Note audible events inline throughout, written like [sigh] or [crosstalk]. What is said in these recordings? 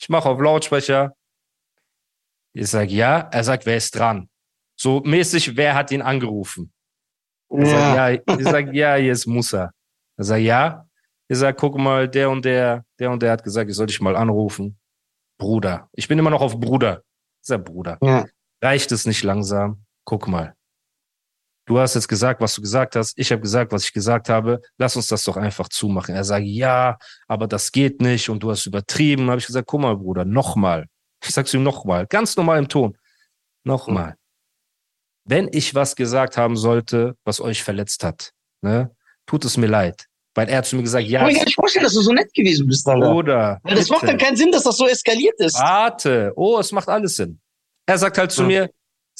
Ich mache auf Lautsprecher. Ich sag ja. Er sagt, wer ist dran? So mäßig, wer hat ihn angerufen? Ich Ja. sag, ja, ich sag, ja, hier ist Musa. Er sagt, ja. Ich sag, guck mal, der und der, der und der hat gesagt, ich soll dich mal anrufen. Bruder. Ich bin immer noch auf Bruder. Ich sag, Bruder. Ja. Reicht es nicht langsam? Guck mal. Du hast jetzt gesagt, was du gesagt hast. Ich habe gesagt, was ich gesagt habe. Lass uns das doch einfach zumachen. Er sagt, ja, aber das geht nicht und du hast übertrieben. Habe ich gesagt, guck mal, Bruder, nochmal. Ich sag's ihm nochmal, ganz normal im Ton. Nochmal. Wenn ich was gesagt haben sollte, was euch verletzt hat, ne, tut es mir leid. Weil er hat zu mir gesagt, Ich ja, kann mir gar nicht vorstellen, dass du so nett gewesen bist, Alter. Bruder. Weil das macht bitte. dann keinen Sinn, dass das so eskaliert ist. Warte. Oh, es macht alles Sinn. Er sagt halt zu Ja. mir,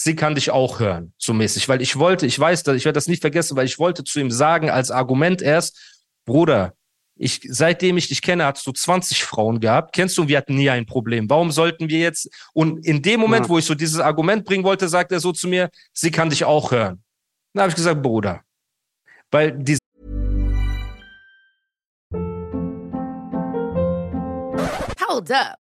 sie kann dich auch hören, so mäßig. Weil ich wollte, ich weiß das, ich werde das nicht vergessen, weil ich wollte zu ihm sagen, als Argument erst, Bruder, ich, seitdem ich dich kenne, hast du 20 Frauen gehabt. Kennst du, wir hatten nie ein Problem. Warum sollten wir jetzt? Und in dem Moment, Ja. wo ich so dieses Argument bringen wollte, sagt er so zu mir, sie kann dich auch hören. Dann habe ich gesagt, Bruder. Weil die Hold up.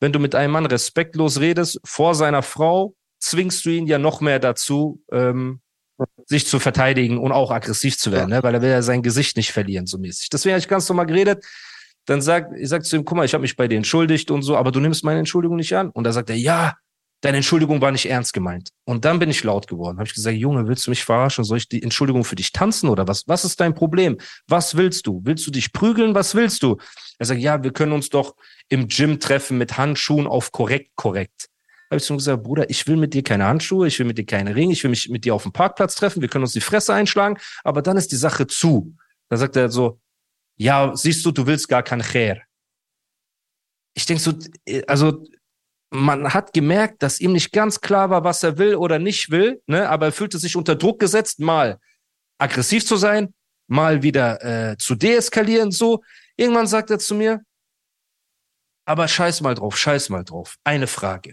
wenn du mit einem Mann respektlos redest vor seiner Frau, zwingst du ihn ja noch mehr dazu, ähm, sich zu verteidigen und auch aggressiv zu werden, ne? weil er will ja sein Gesicht nicht verlieren, so mäßig. Deswegen habe ich ganz normal geredet. Dann sagt, ich sag zu ihm, guck mal, ich habe mich bei dir entschuldigt und so, aber du nimmst meine Entschuldigung nicht an. Und da sagt er, ja, deine Entschuldigung war nicht ernst gemeint. Und dann bin ich laut geworden. Habe ich gesagt, Junge, willst du mich verarschen? Soll ich die Entschuldigung für dich tanzen oder was? Was ist dein Problem? Was willst du? Willst du dich prügeln? Was willst du? Er sagt, ja, wir können uns doch im Gym treffen mit Handschuhen auf korrekt, korrekt. Habe ich ihm gesagt, Bruder, ich will mit dir keine Handschuhe, ich will mit dir keine Ringe, ich will mich mit dir auf dem Parkplatz treffen, wir können uns die Fresse einschlagen, aber dann ist die Sache zu. Da sagt er so, ja, siehst du, du willst gar kein Khair. Ich denke so, also man hat gemerkt, dass ihm nicht ganz klar war, was er will oder nicht will, ne? aber er fühlte sich unter Druck gesetzt, mal aggressiv zu sein, mal wieder äh, zu deeskalieren, so. Irgendwann sagt er zu mir, aber scheiß mal drauf, scheiß mal drauf. Eine Frage.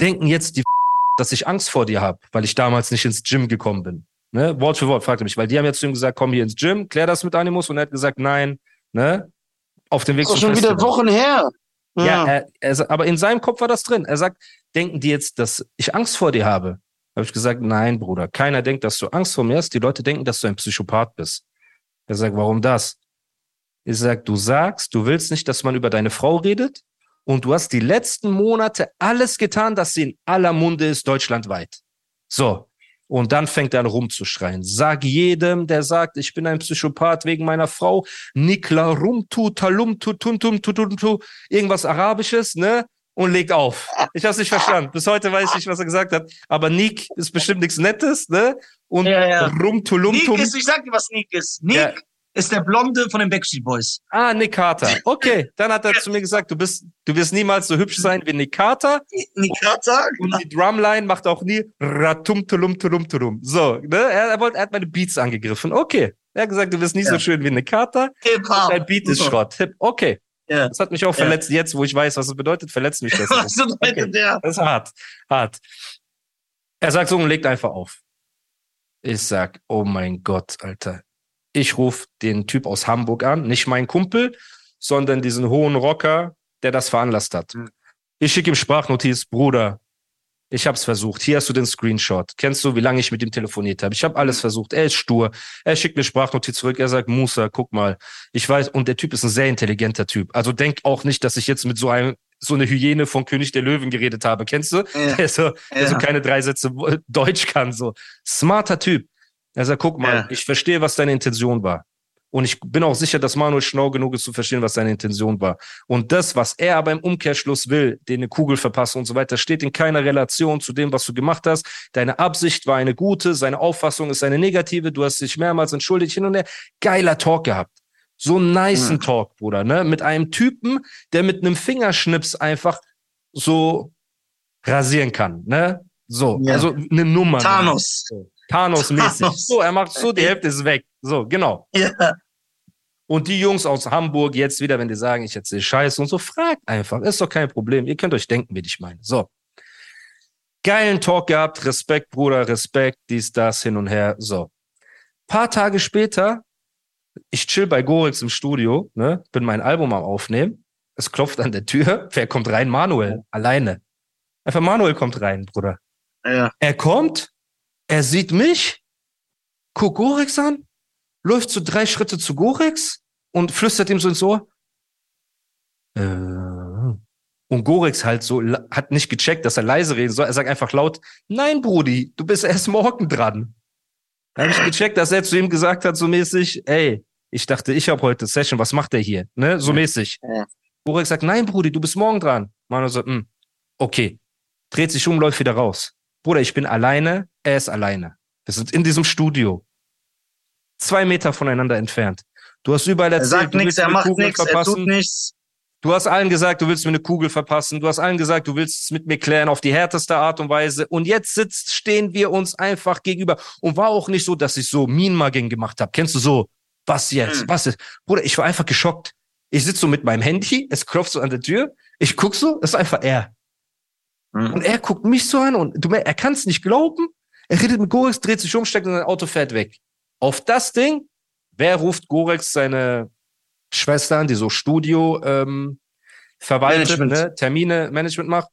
Denken jetzt die, [laughs] dass ich Angst vor dir habe, weil ich damals nicht ins Gym gekommen bin? Ne? Wort für Wort fragte mich, weil die haben jetzt zu ihm gesagt, komm hier ins Gym, klär das mit Animus und er hat gesagt, nein, ne? Auf dem Weg Das ist zum doch schon wieder Festival. Wochen her. Ja, er, er, sa- aber in seinem Kopf war das drin. Er sagt, denken die jetzt, dass ich Angst vor dir habe? Habe ich gesagt, nein, Bruder. Keiner denkt, dass du Angst vor mir hast. Die Leute denken, dass du ein Psychopath bist. Er sagt, warum das? Ich sag, du sagst, du willst nicht, dass man über deine Frau redet und du hast die letzten Monate alles getan, dass sie in aller Munde ist, deutschlandweit. So. Und dann fängt er an rumzuschreien. Sag jedem, der sagt, ich bin ein Psychopath wegen meiner Frau, Nikla rumtu, talumtu, tuntum, tutuntu, irgendwas Arabisches, ne? Und legt auf. Ich hab's nicht verstanden. Bis heute weiß ich nicht, was er gesagt hat. Aber Nik ist bestimmt nichts Nettes, ne? Und Ja, ja. rumtulumtum. Nick ist, ich sag dir, was Nick ist. Nick Ja. Ist der Blonde von den Backstreet Boys. Ah, Nick Carter. Okay, dann hat er zu mir gesagt, du bist, du wirst niemals so hübsch sein wie Nick Carter. Nick Carter? Und die Drumline macht auch nie ratum tulum tulum tulum. So, ne? Er, er, wollte, er hat meine Beats angegriffen. Okay. Er hat gesagt, du wirst nie so Ja. schön wie Nick Carter. Hip-Hop. Dein Beat ist Schrott. Hip. Okay. Ja. Das hat mich auch Ja. verletzt. Jetzt, wo ich weiß, was es bedeutet, verletzt mich das. [laughs] Was bedeutet Okay. der? Das ist hart. Hart. Er sagt so und legt einfach auf. Ich sag, oh mein Gott, Alter. Ich rufe den Typ aus Hamburg an, nicht mein Kumpel, sondern diesen hohen Rocker, der das veranlasst hat. Mhm. Ich schicke ihm Sprachnotiz, Bruder, ich hab's versucht. Hier hast du den Screenshot. Kennst du, wie lange ich mit ihm telefoniert habe? Ich habe alles versucht. Er ist stur. Er schickt mir Sprachnotiz zurück. Er sagt, Musa, guck mal. Ich weiß, und der Typ ist ein sehr intelligenter Typ. Also denk auch nicht, dass ich jetzt mit so einem so eine Hyäne von König der Löwen geredet habe. Kennst du? Ja. [laughs] Der, so, der so Ja. keine drei Sätze Deutsch kann. So smarter Typ. Er sagt, guck mal, Ja. ich verstehe, was deine Intention war. Und ich bin auch sicher, dass Manuel schlau genug ist zu verstehen, was seine Intention war. Und das, was er aber im Umkehrschluss will, den eine Kugel verpassen und so weiter, steht in keiner Relation zu dem, was du gemacht hast. Deine Absicht war eine gute, seine Auffassung ist eine negative, du hast dich mehrmals entschuldigt, hin und her. Geiler Talk gehabt. So einen nicen Mhm. Talk, Bruder, ne? Mit einem Typen, der mit einem Fingerschnips einfach so rasieren kann, ne? So, Ja. also eine Nummer. Thanos. Thanos-mäßig. Thanos. So, er macht so, die Hälfte ist weg. So, genau. Ja. Und die Jungs aus Hamburg jetzt wieder, wenn die sagen, ich erzähle Scheiße und so, fragt einfach. Ist doch kein Problem. Ihr könnt euch denken, wie ich meine. So. Geilen Talk gehabt. Respekt, Bruder, Respekt, dies, das, hin und her. So. Paar Tage später, ich chill bei Gorix im Studio, ne, bin mein Album am Aufnehmen. Es klopft an der Tür. [laughs] Wer kommt rein? Manuel. Alleine. Einfach Manuel kommt rein, Bruder. Ja. Er kommt, er sieht mich, guckt Gorex an, läuft so drei Schritte zu Gorex und flüstert ihm so ins Ohr. Äh, und Gorex halt so, hat nicht gecheckt, dass er leise reden soll. Er sagt einfach laut, nein, Brudi, du bist erst morgen dran. Da habe ich gecheckt, dass er zu ihm gesagt hat, so mäßig, ey, ich dachte, ich habe heute Session, was macht er hier? Ne, so mäßig. Ja. Gorex sagt, nein, Brudi, du bist morgen dran. Manu sagt, hm, okay. Dreht sich um, läuft wieder raus. Bruder, ich bin alleine, er ist alleine. Wir sind in diesem Studio. Zwei Meter voneinander entfernt. Du hast überall Er erzählt, sagt du nichts, er macht nichts, er tut nichts. Du hast allen gesagt, du willst mir eine Kugel verpassen. Du hast allen gesagt, du willst es mit mir klären auf die härteste Art und Weise. Und jetzt sitzt, stehen wir uns einfach gegenüber. Und war auch nicht so, dass ich so Mean-Mugging gemacht habe. Kennst du so? Was jetzt? Hm. Was ist? Bruder, ich war einfach geschockt. Ich sitze so mit meinem Handy, es klopft so an der Tür. Ich guck so, es ist einfach er. Mhm. Und er guckt mich so an und du, er kann es nicht glauben. Er redet mit Gorex, dreht sich um, steckt in sein Auto, fährt weg. Auf das Ding, wer ruft Gorex seine Schwester an, die so Studio ähm, verwaltet, Management. ne, Termine, Management macht?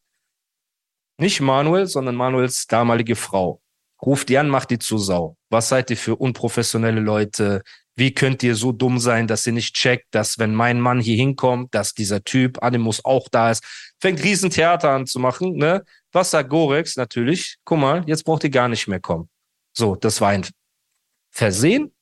Nicht Manuel, sondern Manuels damalige Frau. Ruft die an, macht die zu Sau. Was seid ihr für unprofessionelle Leute? Wie könnt ihr so dumm sein, dass ihr nicht checkt, dass wenn mein Mann hier hinkommt, dass dieser Typ Animus auch da ist? Fängt riesen Theater an zu machen, ne? Was sagt Gorex? Natürlich, guck mal, jetzt braucht ihr gar nicht mehr kommen. So, das war ein Versehen.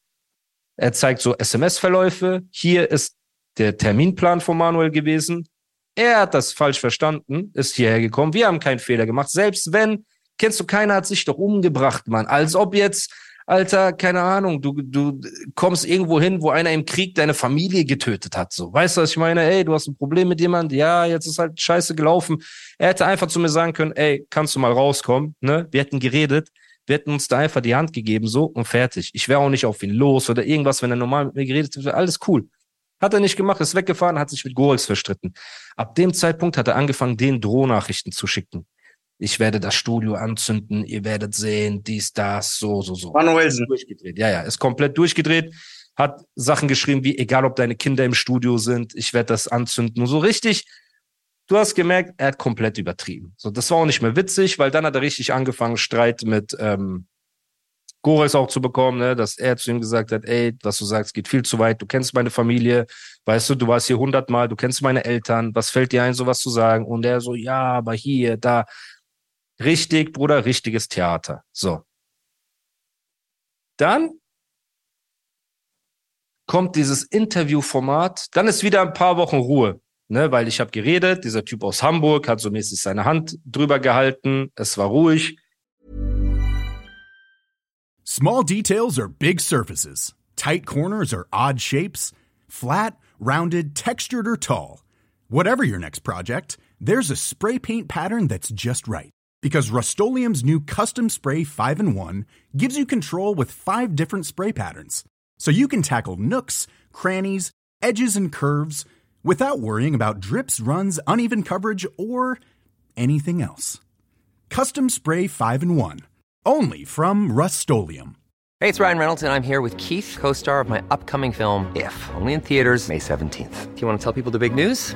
Er zeigt so SMS-Verläufe. Hier ist der Terminplan von Manuel gewesen. Er hat das falsch verstanden, ist hierher gekommen. Wir haben keinen Fehler gemacht. Selbst wenn, kennst du, keiner hat sich doch umgebracht, Mann. Als ob jetzt, Alter, keine Ahnung, du, du kommst irgendwo hin, wo einer im Krieg deine Familie getötet hat. So, weißt du, was ich meine? Ey, du hast ein Problem mit jemand. Ja, jetzt ist halt scheiße gelaufen. Er hätte einfach zu mir sagen können, ey, kannst du mal rauskommen? Ne? Wir hätten geredet. Wir hätten uns da einfach die Hand gegeben, so und fertig. Ich wäre auch nicht auf ihn los oder irgendwas, wenn er normal mit mir geredet hätte. Alles cool. Hat er nicht gemacht, ist weggefahren, hat sich mit Gorex verstritten. Ab dem Zeitpunkt hat er angefangen, den Drohnachrichten zu schicken. Ich werde das Studio anzünden, ihr werdet sehen, dies, das, so, so, so. Manuelsen. Durchgedreht. Ja, ja, ist komplett durchgedreht. Hat Sachen geschrieben wie, egal ob deine Kinder im Studio sind, ich werde das anzünden. Und so richtig, du hast gemerkt, er hat komplett übertrieben. So, das war auch nicht mehr witzig, weil dann hat er richtig angefangen, Streit mit ähm, Gorex auch zu bekommen, ne, dass er zu ihm gesagt hat, ey, was du sagst, geht viel zu weit, du kennst meine Familie, weißt du, du warst hier hundertmal, du kennst meine Eltern, was fällt dir ein, sowas zu sagen? Und er so, ja, aber hier, da. Richtig, Bruder, richtiges Theater. So. Dann kommt dieses Interviewformat, dann ist wieder ein paar Wochen Ruhe, ne, weil ich habe geredet, dieser Typ aus Hamburg hat so mäßig seine Hand drüber gehalten, es war ruhig. Small details are big surfaces. Tight corners are odd shapes. Flat, rounded, textured, or tall. Whatever your next project, there's a spray paint pattern that's just right. Because Rust new Custom Spray 5 in 1 gives you control with five different spray patterns. So you can tackle nooks, crannies, edges, and curves without worrying about drips, runs, uneven coverage, or anything else. Custom Spray 5 in 1. Only from Rust Hey, it's Ryan Reynolds, and I'm here with Keith, co star of my upcoming film, If, only in theaters, May 17th. Do you want to tell people the big news?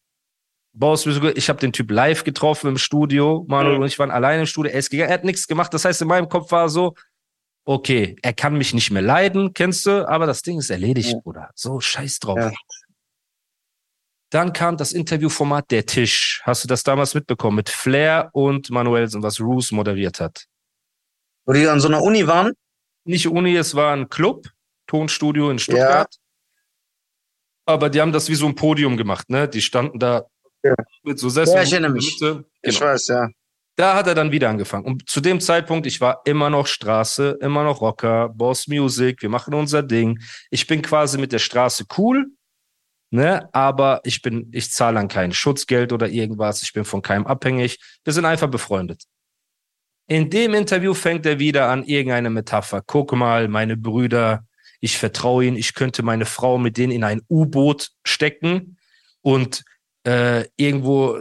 Ich habe den Typ live getroffen im Studio. Manuel Mhm. und ich waren alleine im Studio. Er ist gegangen, er hat nichts gemacht. Das heißt, in meinem Kopf war so, okay, er kann mich nicht mehr leiden, kennst du, aber das Ding ist erledigt, Ja. Bruder. So, scheiß drauf. Ja. Dann kam das Interviewformat Der Tisch. Hast du das damals mitbekommen? Mit Flair und Manuelsen, was Roos moderiert hat. Wo die an so einer Uni waren? Nicht Uni, es war ein Club, Tonstudio in Stuttgart. Aber die haben das wie so ein Podium gemacht, ne? Die standen da Ja. mit so Sesseln. Ja, ich erinnere mich. Mitte. Ich Genau. weiß, ja. Da hat er dann wieder angefangen. Und zu dem Zeitpunkt, ich war immer noch Straße, immer noch Rocker, Boss Music, wir machen unser Ding. Ich bin quasi mit der Straße cool, ne? Aber ich bin, ich zahle an kein Schutzgeld oder irgendwas. Ich bin von keinem abhängig. Wir sind einfach befreundet. In dem Interview fängt er wieder an irgendeine Metapher. Guck mal, meine Brüder, ich vertraue ihnen, ich könnte meine Frau mit denen in ein U-Boot stecken und äh, irgendwo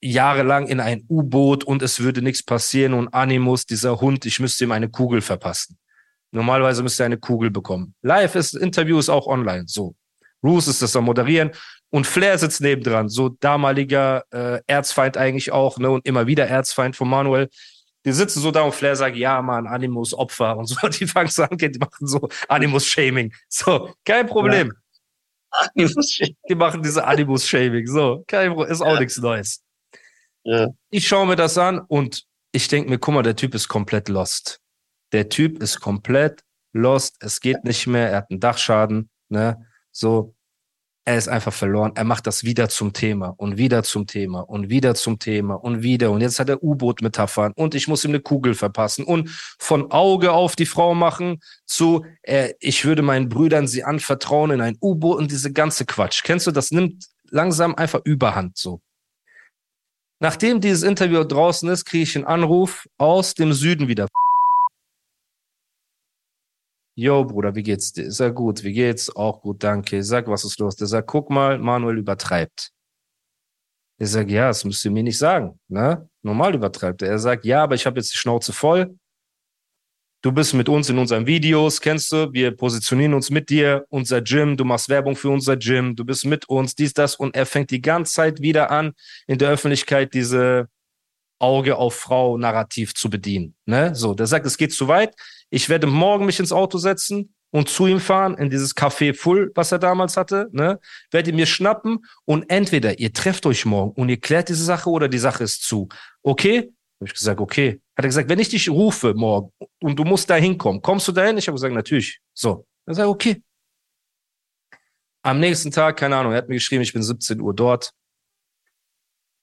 jahrelang in ein U-Boot und es würde nichts passieren und Animus, dieser Hund, ich müsste ihm eine Kugel verpassen. Normalerweise müsste er eine Kugel bekommen. Live ist, Interview ist auch online, so. Roos ist das am Moderieren und Flair sitzt nebendran, so damaliger äh, Erzfeind eigentlich auch, ne, und immer wieder Erzfeind von Manuel. Die sitzen so da und Flair sagt, ja, Mann, Animus, Opfer und so. [laughs] Die fangen so an, die machen so Animus-Shaming. So, kein Problem. Muss- Die machen diese Animus-Shaming. So, ist auch Ja. nichts Neues. Ja. Ich schaue mir das an und ich denke mir, guck mal, der Typ ist komplett lost. Der Typ ist komplett lost. Es geht nicht mehr. Er hat einen Dachschaden. Ne? So, er ist einfach verloren. Er macht das wieder zum Thema und wieder zum Thema und wieder zum Thema und wieder. Und jetzt hat er U-Boot-Metaphern und ich muss ihm eine Kugel verpassen und von Auge auf die Frau machen zu, äh, ich würde meinen Brüdern sie anvertrauen in ein U-Boot und diese ganze Quatsch. Kennst du, das nimmt langsam einfach Überhand so. Nachdem dieses Interview draußen ist, kriege ich einen Anruf aus dem Süden wieder. Yo, Bruder, wie geht's dir? Ist ja gut. Wie geht's? Auch gut, danke. Sag, was ist los? Der sagt, guck mal, Manuel übertreibt. Ich sag, ja, das müsst ihr mir nicht sagen. Ne? Normal übertreibt er. Er sagt, ja, aber ich habe jetzt die Schnauze voll. Du bist mit uns in unseren Videos, kennst du? Wir positionieren uns mit dir, unser Gym, du machst Werbung für unser Gym, du bist mit uns, dies, das. Und er fängt die ganze Zeit wieder an, in der Öffentlichkeit diese Auge auf Frau Narrativ zu bedienen. Ne? So, der sagt, es geht zu weit. Ich werde morgen mich ins Auto setzen und zu ihm fahren in dieses Café Full, was er damals hatte, ne? Werde ihn mir schnappen und entweder ihr trefft euch morgen und ihr klärt diese Sache oder die Sache ist zu. Okay? Habe ich gesagt, okay. Hat er gesagt, wenn ich dich rufe morgen und du musst da hinkommen, kommst du dahin? Ich habe gesagt, natürlich. So. Er sagt, okay. Am nächsten Tag, keine Ahnung, er hat mir geschrieben, ich bin 17 Uhr dort.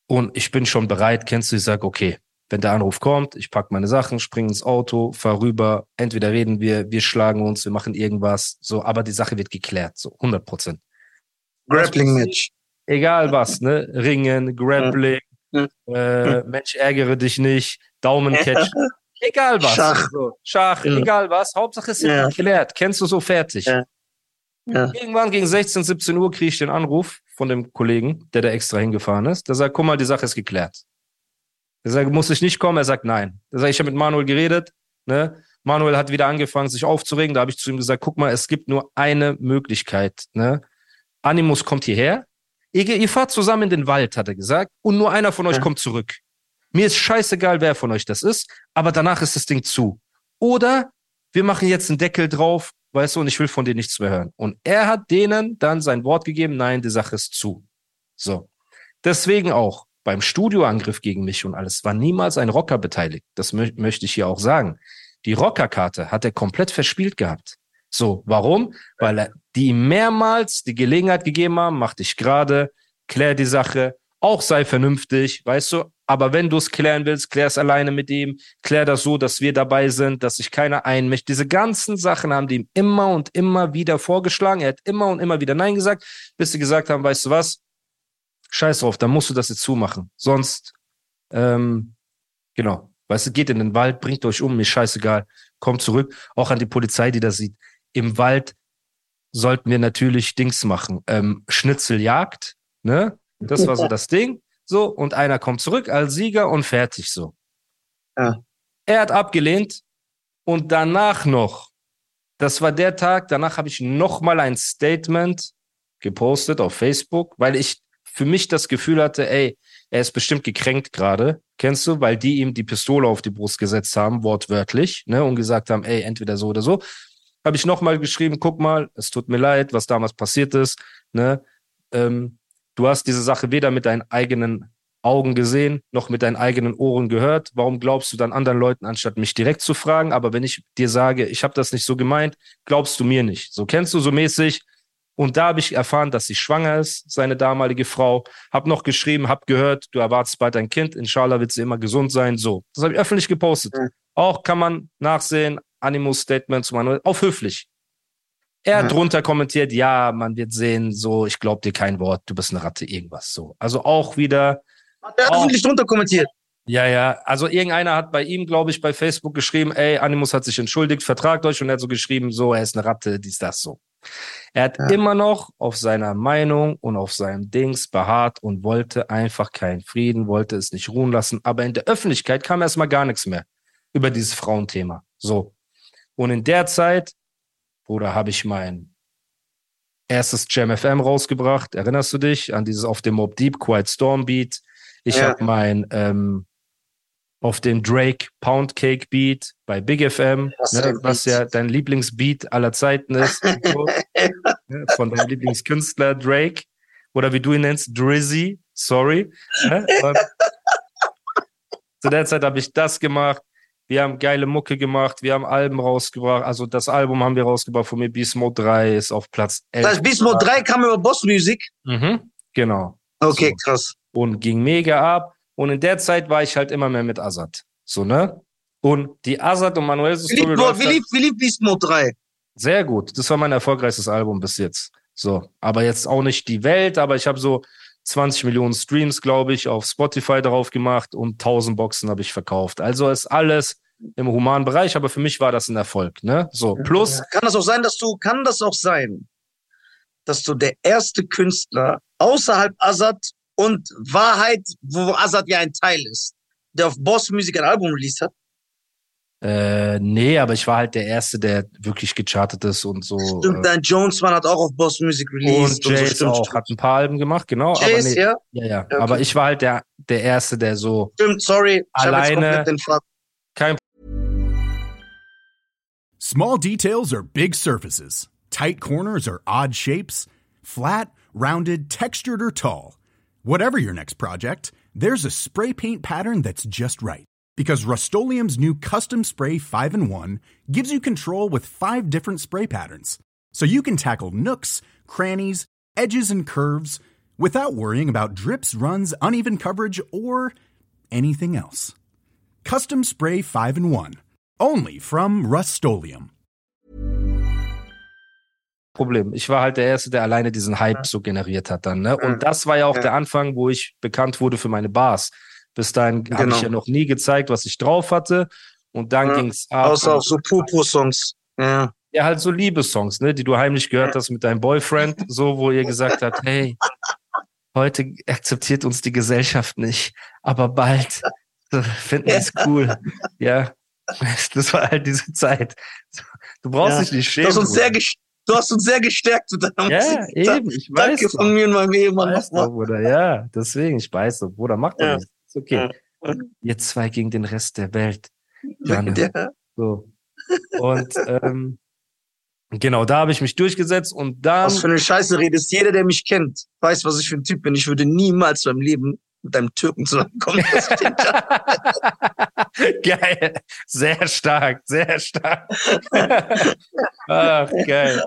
Und ich bin schon bereit, kennst du, ich sage, okay, wenn der Anruf kommt, ich pack meine Sachen, spring ins Auto, fahr rüber, entweder reden wir, wir schlagen uns, wir machen irgendwas, so, aber die Sache wird geklärt, so 100 Prozent. Grappling-Match. Egal was, ne? Ringen, Grappling, Ja. äh, Mensch, ärgere dich nicht, Daumencatch, egal was. Schach. So, Schach, Ja. egal was, Hauptsache es ist Ja. geklärt, kennst du so fertig. Ja. Ja. Irgendwann gegen 16, 17 Uhr kriege ich den Anruf von dem Kollegen, der da extra hingefahren ist. Der sagt, guck mal, die Sache ist geklärt. Der sagt, muss ich nicht kommen? Er sagt, nein. Der sagt, ich habe mit Manuel geredet. Ne? Manuel hat wieder angefangen, sich aufzuregen. Da habe ich zu ihm gesagt, guck mal, es gibt nur eine Möglichkeit. Ne? Animus kommt hierher. Ihr, ihr fahrt zusammen in den Wald, hat er gesagt. Und nur einer von euch Ja. kommt zurück. Mir ist scheißegal, wer von euch das ist. Aber danach ist das Ding zu. Oder wir machen jetzt einen Deckel drauf, weißt du, und ich will von dir nichts mehr hören. Und er hat denen dann sein Wort gegeben, nein, die Sache ist zu. So. Deswegen auch beim Studioangriff gegen mich und alles war niemals ein Rocker beteiligt. Das mö möchte ich hier auch sagen. Die Rockerkarte hat er komplett verspielt gehabt. So, warum? Weil er die mehrmals die Gelegenheit gegeben haben, mach dich gerade, klär die Sache, auch sei vernünftig, weißt du, aber wenn du es klären willst, klär es alleine mit ihm, klär das so, dass wir dabei sind, dass sich keiner einmischt. Diese ganzen Sachen haben die ihm immer und immer wieder vorgeschlagen. Er hat immer und immer wieder Nein gesagt, bis sie gesagt haben, weißt du was? Scheiß drauf, dann musst du das jetzt zumachen. Sonst, ähm, genau, weißt du, geht in den Wald, bringt euch um, mir scheißegal, kommt zurück. Auch an die Polizei, die das sieht. Im Wald sollten wir natürlich Dings machen. Ähm, Schnitzeljagd, ne? Das war so das Ding. So, und einer kommt zurück als Sieger und fertig so. Ja. Er hat abgelehnt und danach noch, das war der Tag, danach habe ich nochmal ein Statement gepostet auf Facebook, weil ich für mich das Gefühl hatte, ey, er ist bestimmt gekränkt gerade, kennst du, weil die ihm die Pistole auf die Brust gesetzt haben, wortwörtlich, ne, und gesagt haben, ey, entweder so oder so. Habe ich nochmal geschrieben, guck mal, es tut mir leid, was damals passiert ist, ne, ähm, du hast diese Sache weder mit deinen eigenen Augen gesehen, noch mit deinen eigenen Ohren gehört. Warum glaubst du dann anderen Leuten, anstatt mich direkt zu fragen? Aber wenn ich dir sage, ich habe das nicht so gemeint, glaubst du mir nicht. So kennst du so mäßig. Und da habe ich erfahren, dass sie schwanger ist, seine damalige Frau. Hab noch geschrieben, hab gehört, du erwartest bald ein Kind. Inshallah wird sie immer gesund sein. So, das habe ich öffentlich gepostet. Mhm. Auch kann man nachsehen, Animus Statement zu Manuel, auf höflich. Er hat Ja. drunter kommentiert, ja, man wird sehen, so, ich glaub dir kein Wort, du bist eine Ratte, irgendwas so. Also auch wieder, Hat er öffentlich drunter kommentiert. ja, ja, also irgendeiner hat bei ihm, glaube ich, bei Facebook geschrieben, ey, Animus hat sich entschuldigt, vertragt euch und er hat so geschrieben, so, er ist eine Ratte, dies, das, so. Er hat Ja. immer noch auf seiner Meinung und auf seinem Dings beharrt und wollte einfach keinen Frieden, wollte es nicht ruhen lassen. Aber in der Öffentlichkeit kam erstmal gar nichts mehr über dieses Frauenthema. So. Und in der Zeit, Bruder, habe ich mein erstes Jam FM rausgebracht. Erinnerst du dich an dieses auf dem Mob Deep Quiet Storm Beat? Ich Ja. habe mein ähm, auf dem Drake Pound Cake Beat bei Big FM, Was ne, was ja dein Lieblingsbeat aller Zeiten ist, so, [laughs] ne, von deinem Lieblingskünstler Drake oder wie du ihn nennst, Drizzy, sorry. Ne? [laughs] Zu der Zeit habe ich das gemacht. Wir haben geile Mucke gemacht, wir haben Alben rausgebracht. Also das Album haben wir rausgebracht von mir, Mode 3 ist auf Platz 11. Das heißt, Mode 3 kam über Boss Music. Mhm, genau. Okay, So. krass. und ging mega ab. Und in der Zeit war ich halt immer mehr mit Azad. So, ne? Und die Azad und Manuels Wie Story wie, lief, wie lief Mode 3? sehr gut. Das war mein erfolgreichstes Album bis jetzt. So, aber jetzt auch nicht die Welt, aber ich habe so 20 Millionen Streams, glaube ich, auf Spotify drauf gemacht und 1000 Boxen habe ich verkauft. Also ist alles im humanen Bereich, aber für mich war das ein Erfolg, ne? So, plus Kann das auch sein, dass du, kann das auch sein, dass du der erste Künstler außerhalb Azad und Wahrheit, wo Azad ja ein Teil ist, der auf Boss Music ein Album released hat? Äh, nee, aber ich war halt der erste, der wirklich gechartet ist und so. Stimmt, äh, dein Jonesman hat auch auf Boss Music und released. Jace so, stimmt, auch, stimmt. hat ein paar Alben gemacht, genau. aber Jace, nee, ja? ja, ja. Okay. Aber ich war halt der, der Erste, der so Stimmt, sorry. Ich hab jetzt Alleine- komplett den Faden. kein Small details are big surfaces. Tight corners are odd shapes. Flat, rounded, textured, or tall. Whatever your next project, there's a spray paint pattern that's just right. Because Rust new Custom Spray 5 and 1 gives you control with five different spray patterns. So you can tackle nooks, crannies, edges, and curves without worrying about drips, runs, uneven coverage, or anything else. Custom Spray 5 and 1. Only from Rust Problem. Ich war halt der Erste, der alleine diesen Hype so generiert hat dann. Ne? Und das war ja auch der Anfang, wo ich bekannt wurde für meine Bars. Bis dahin habe Genau. ich ja noch nie gezeigt, was ich drauf hatte. Und dann Ja. ging's ab. Außer auf so Pupu-Songs. Ja. Ja, halt so Liebessongs, ne, die du heimlich gehört hast mit deinem Boyfriend, so, wo ihr gesagt habt, hey, heute akzeptiert uns die Gesellschaft nicht, aber bald so, finden wir es cool. Ja, das war halt diese Zeit. Du brauchst Ja. dich nicht Du schämen. hast uns sehr, du hast uns sehr gestärkt mit deiner ja, Musik. eben, ich weiß Danke doch. von mir und meinem Ehemann Weiß doch, nochmal. Ja, deswegen, ich weiß so, Bruder, mach doch Ja. nichts. Ist okay. Ihr zwei gegen den Rest der Welt. Ja. So. Und ähm, genau, da habe ich mich durchgesetzt und dann. Was für eine Scheiße redest. Jeder, der mich kennt, weiß, was ich für ein Typ bin. Ich würde niemals beim Leben mit einem Türken zusammenkommen. [laughs] Geil. Sehr stark, sehr stark. [laughs] Ach, geil.